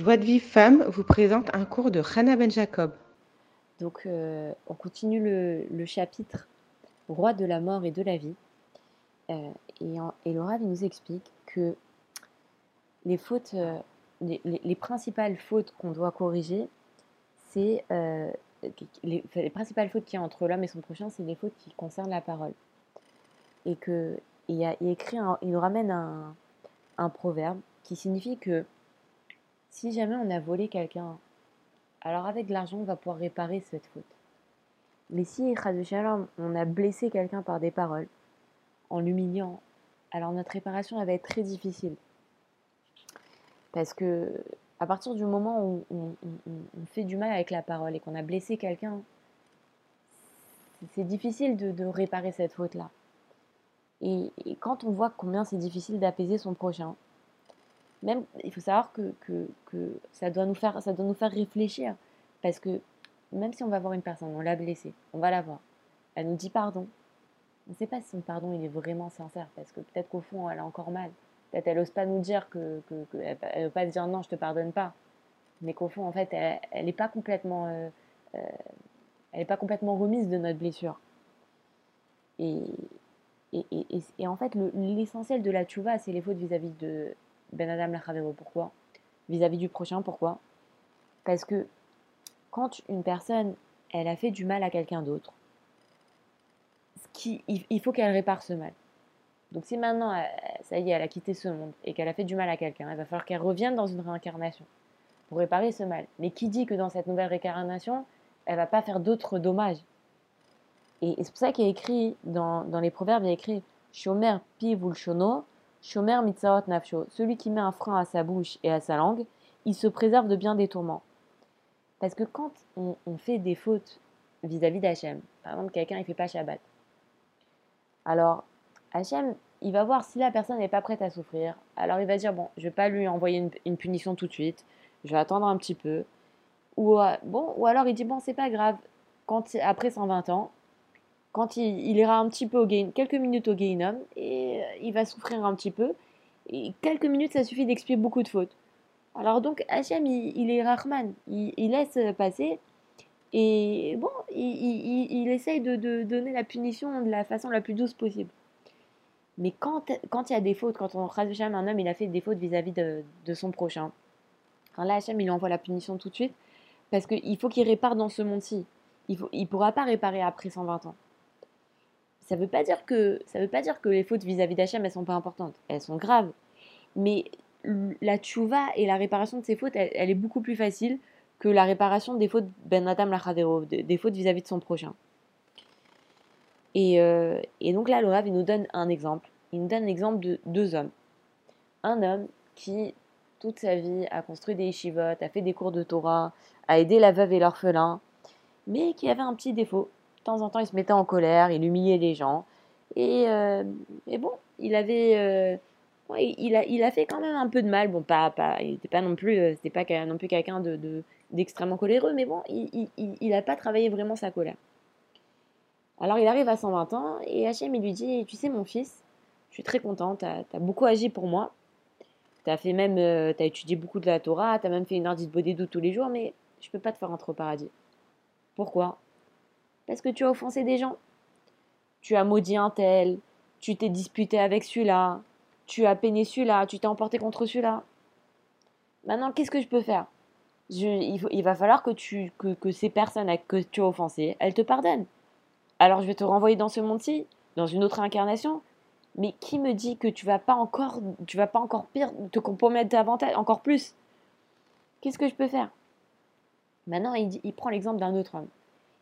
Joie de Vive Femme vous présente un cours de Hannah Ben Jacob. Donc, euh, on continue le, chapitre Roi de la mort et de la vie. Euh, et, en, et Laura nous explique que les fautes, euh, les, principales fautes qu'on doit corriger, c'est les, principales fautes qu'il y a entre l'homme et son prochain, c'est les fautes qui concernent la parole. Et que il, écrit, il nous ramène un proverbe qui signifie que si jamais on a volé quelqu'un, alors avec de l'argent, on va pouvoir réparer cette faute. Mais si, on a blessé quelqu'un par des paroles, en l'humiliant, alors notre réparation va être très difficile. Parce que à partir du moment où on, fait du mal avec la parole et qu'on a blessé quelqu'un, c'est difficile de, réparer cette faute-là. et, quand on voit combien c'est difficile d'apaiser son prochain, il faut savoir que, ça, doit nous faire, réfléchir. Parce que même si on va voir une personne, on l'a blessée, on va la voir, elle nous dit pardon. On ne sait pas si son pardon est vraiment sincère, parce que peut-être qu'au fond elle a encore mal. Peut-être elle n'ose pas nous dire que, que, elle ne veut pas dire non, je te pardonne pas. Mais qu'au fond, en fait, elle n'est pas complètement, euh, euh, pas complètement remise de notre blessure. Et en fait, l'essentiel de la tchouva, c'est les fautes vis-à-vis de, ben Adam Lachavero. Pourquoi? Vis-à-vis du prochain, pourquoi? Parce que quand une personne, elle a fait du mal à quelqu'un d'autre, il faut qu'elle répare ce mal. Donc si maintenant, ça y est, elle a quitté ce monde et qu'elle a fait du mal à quelqu'un, il va falloir qu'elle revienne dans une réincarnation pour réparer ce mal. Mais qui dit que dans cette nouvelle réincarnation, elle va pas faire d'autres dommages? Et, c'est pour ça qu'il a écrit, dans, les proverbes, il a écrit Shomer pi vulshono, Shomer mitzaot nafsho, celui qui met un frein à sa bouche et à sa langue, il se préserve de bien des tourments. Parce que quand on, fait des fautes vis-à-vis d'Hachem, par exemple quelqu'un il fait pas Shabbat, alors Hachem il va voir si la personne n'est pas prête à souffrir, alors il va dire bon je vais pas lui envoyer une, punition tout de suite, je vais attendre un petit peu, ou euh, bon ou alors il dit bon c'est pas grave, quand après 120 ans quand il, ira un petit peu au gain, quelques minutes au Gainom, et il va souffrir un petit peu. Et quelques minutes, ça suffit d'expier beaucoup de fautes. Alors donc, Hachem, il, est Rahman, il, laisse passer. Et bon, il, essaye de, donner la punition de la façon la plus douce possible. Mais quand, il y a des fautes, quand on Hachem, un homme, il a fait des fautes vis-à-vis de, son prochain, quand là, Hachem, il envoie la punition tout de suite, parce qu'il faut qu'il répare dans ce monde-ci. Il ne il pourra pas réparer après 120 ans ça ne veut pas dire que ça veut pas dire que les fautes vis-à-vis d'Hachem elles sont pas importantes, elles sont graves. Mais la tchouva et la réparation de ces fautes, elle, est beaucoup plus facile que la réparation des fautes ben Adam lachadero, des fautes vis-à-vis de son prochain. Et, euh, donc là, le il nous donne un exemple. Il nous donne l'exemple de deux hommes. Un homme qui, toute sa vie, a construit des yeshivot, a fait des cours de Torah, a aidé la veuve et l'orphelin, mais qui avait un petit défaut de temps en temps, il se mettait en colère, il humiliait les gens. Et, euh, bon, il avait. Euh, il, a, il a fait quand même un peu de mal. Bon, pas, pas, il n'était pas non plus, euh, plus quelqu'un de, d'extrêmement coléreux, mais bon, il n'a pas travaillé vraiment sa colère. Alors il arrive à 120 ans et Hachem il lui dit Tu sais, mon fils, je suis très contente, tu as, beaucoup agi pour moi. Tu as fait même, as étudié beaucoup de la Torah, tu as même fait une heure d'Isbodédou tous les jours, mais je ne peux pas te faire entrer au paradis. Pourquoi? Parce que tu as offensé des gens. Tu as maudit un tel, tu t'es disputé avec celui-là, tu as peiné celui-là, tu t'es emporté contre celui-là. Maintenant, qu'est-ce que je peux faire? Il, va falloir que, ces personnes que tu as offensées, elles te pardonnent. Alors je vais te renvoyer dans ce monde-ci, dans une autre incarnation. Mais qui me dit que tu vas pas encore, tu vas pas encore pire, te compromettre davantage, encore plus? Qu'est-ce que je peux faire? Maintenant, il prend l'exemple d'un autre homme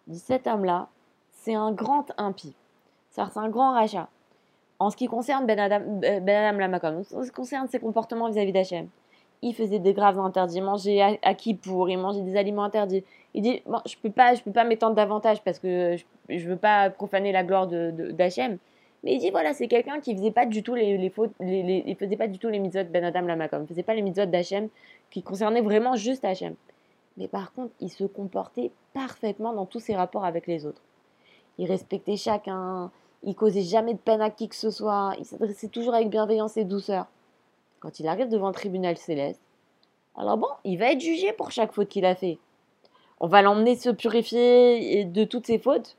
dit cet homme-là, c'est un grand impie. C'est un grand rachat. En ce qui concerne Ben Adam, euh, ben Adam Lamakom, en ce qui concerne ses comportements vis-à-vis d'Hachem, il faisait des graves interdits, mangeait à, qui pour, il mangeait des aliments interdits. Il dit je peux pas, je peux pas m'étendre davantage parce que je, ne veux pas profaner la gloire de d'Hachem. Mais il dit voilà, c'est quelqu'un qui faisait pas du tout les, les fautes, il faisait pas du tout les mitzvot Ben Adam Lamakom, il faisait pas les mitzvot d'Hachem qui concernaient vraiment juste Hachem mais par contre, il se comportait parfaitement dans tous ses rapports avec les autres. Il respectait chacun, il causait jamais de peine à qui que ce soit, il s'adressait toujours avec bienveillance et douceur. Quand il arrive devant le tribunal céleste, Alors bon, il va être jugé pour chaque faute qu'il a fait. On va l'emmener se purifier de toutes ses fautes.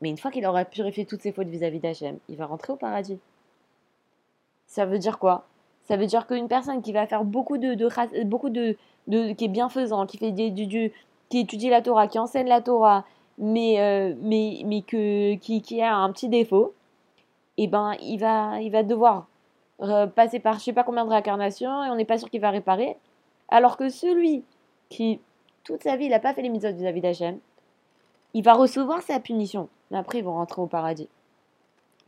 Mais une fois qu'il aura purifié toutes ses fautes vis-à-vis d'Hachem, il va rentrer au paradis. Ça veut dire quoi? Ça veut dire qu'une personne qui va faire beaucoup de, beaucoup de, qui est bienfaisant, qui fait du, qui étudie la Torah, qui enseigne la Torah, mais, euh, mais, mais que, qui, a un petit défaut, eh ben, il va, il va devoir passer par je sais pas combien de réincarnations et on n'est pas sûr qu'il va réparer. Alors que celui qui, toute sa vie, il n'a pas fait les mitzvot vis-à-vis d'Hachem, il va recevoir sa punition. Mais après, ils vont rentrer au paradis.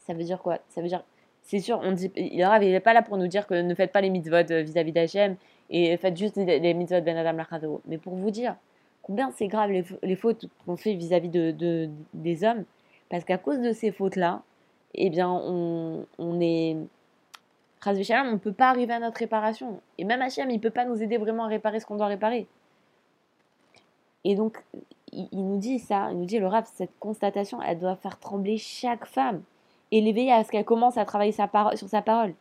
Ça veut dire quoi? Ça veut dire, c'est sûr, on dit, il n'est pas là pour nous dire que ne faites pas les mitzvot vis-à-vis d'Hachem et faites juste les mitzvot ben Adam Lachadro. Mais pour vous dire combien c'est grave les, fautes qu'on fait vis-à-vis de, des hommes, parce qu'à cause de ces fautes-là, eh bien, on, on est. on ne peut pas arriver à notre réparation. Et même Hachem, il ne peut pas nous aider vraiment à réparer ce qu'on doit réparer. Et donc, il, nous dit ça, il nous dit, le Rav, cette constatation, elle doit faire trembler chaque femme et l'éveiller à ce qu'elle commence à travailler sur sa parole.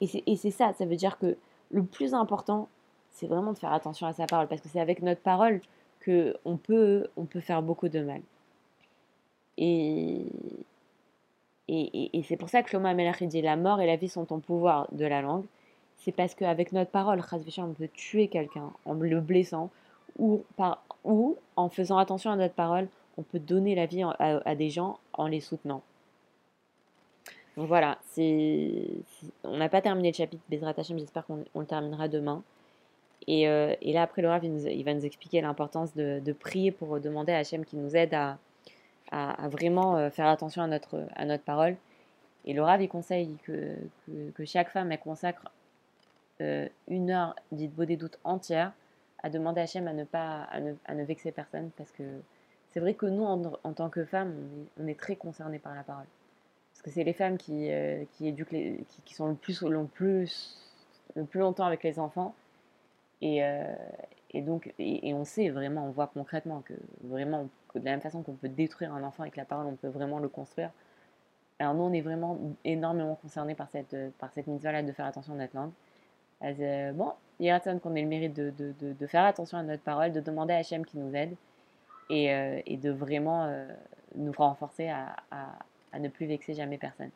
Et c'est ça, ça veut dire que le plus important, c'est vraiment de faire attention à sa parole, parce que c'est avec notre parole qu'on peut, on peut faire beaucoup de mal. Et, et, c'est pour ça que Shlomo Amelach dit la mort et la vie sont en pouvoir de la langue. C'est parce qu'avec notre parole, on peut tuer quelqu'un en le blessant ou, par, ou en faisant attention à notre parole, on peut donner la vie à, des gens en les soutenant. Donc voilà, on n'a pas terminé le chapitre Bezrat Hashem, j'espère qu'on le terminera demain. Et, euh, là, après le Rav, il, va nous expliquer l'importance de, prier pour demander à Hachem qui nous aide à, vraiment euh, faire attention à notre, parole. Et le Rav, il conseille que, que, chaque femme, consacre euh, une heure, beau des doutes, entière à demander à Hachem à ne pas à ne, vexer personne parce que c'est vrai que nous, en, en tant que femmes, on est, on est, très concernés par la parole. Parce que c'est les femmes qui, qui éduquent, qui, sont le plus, le, plus, le plus longtemps avec les enfants et, euh, donc, et, on sait vraiment, on voit concrètement que vraiment, de la même façon qu'on peut détruire un enfant avec la parole, on peut vraiment le construire. Alors nous, on est vraiment énormément concernés par cette, par cette mitzvah-là de faire attention à notre langue. Euh, bon, il y a qu'on ait le mérite de, faire attention à notre parole, de demander à Hachem qui nous aide et, euh, de vraiment nous renforcer à, à ne plus vexer jamais personne.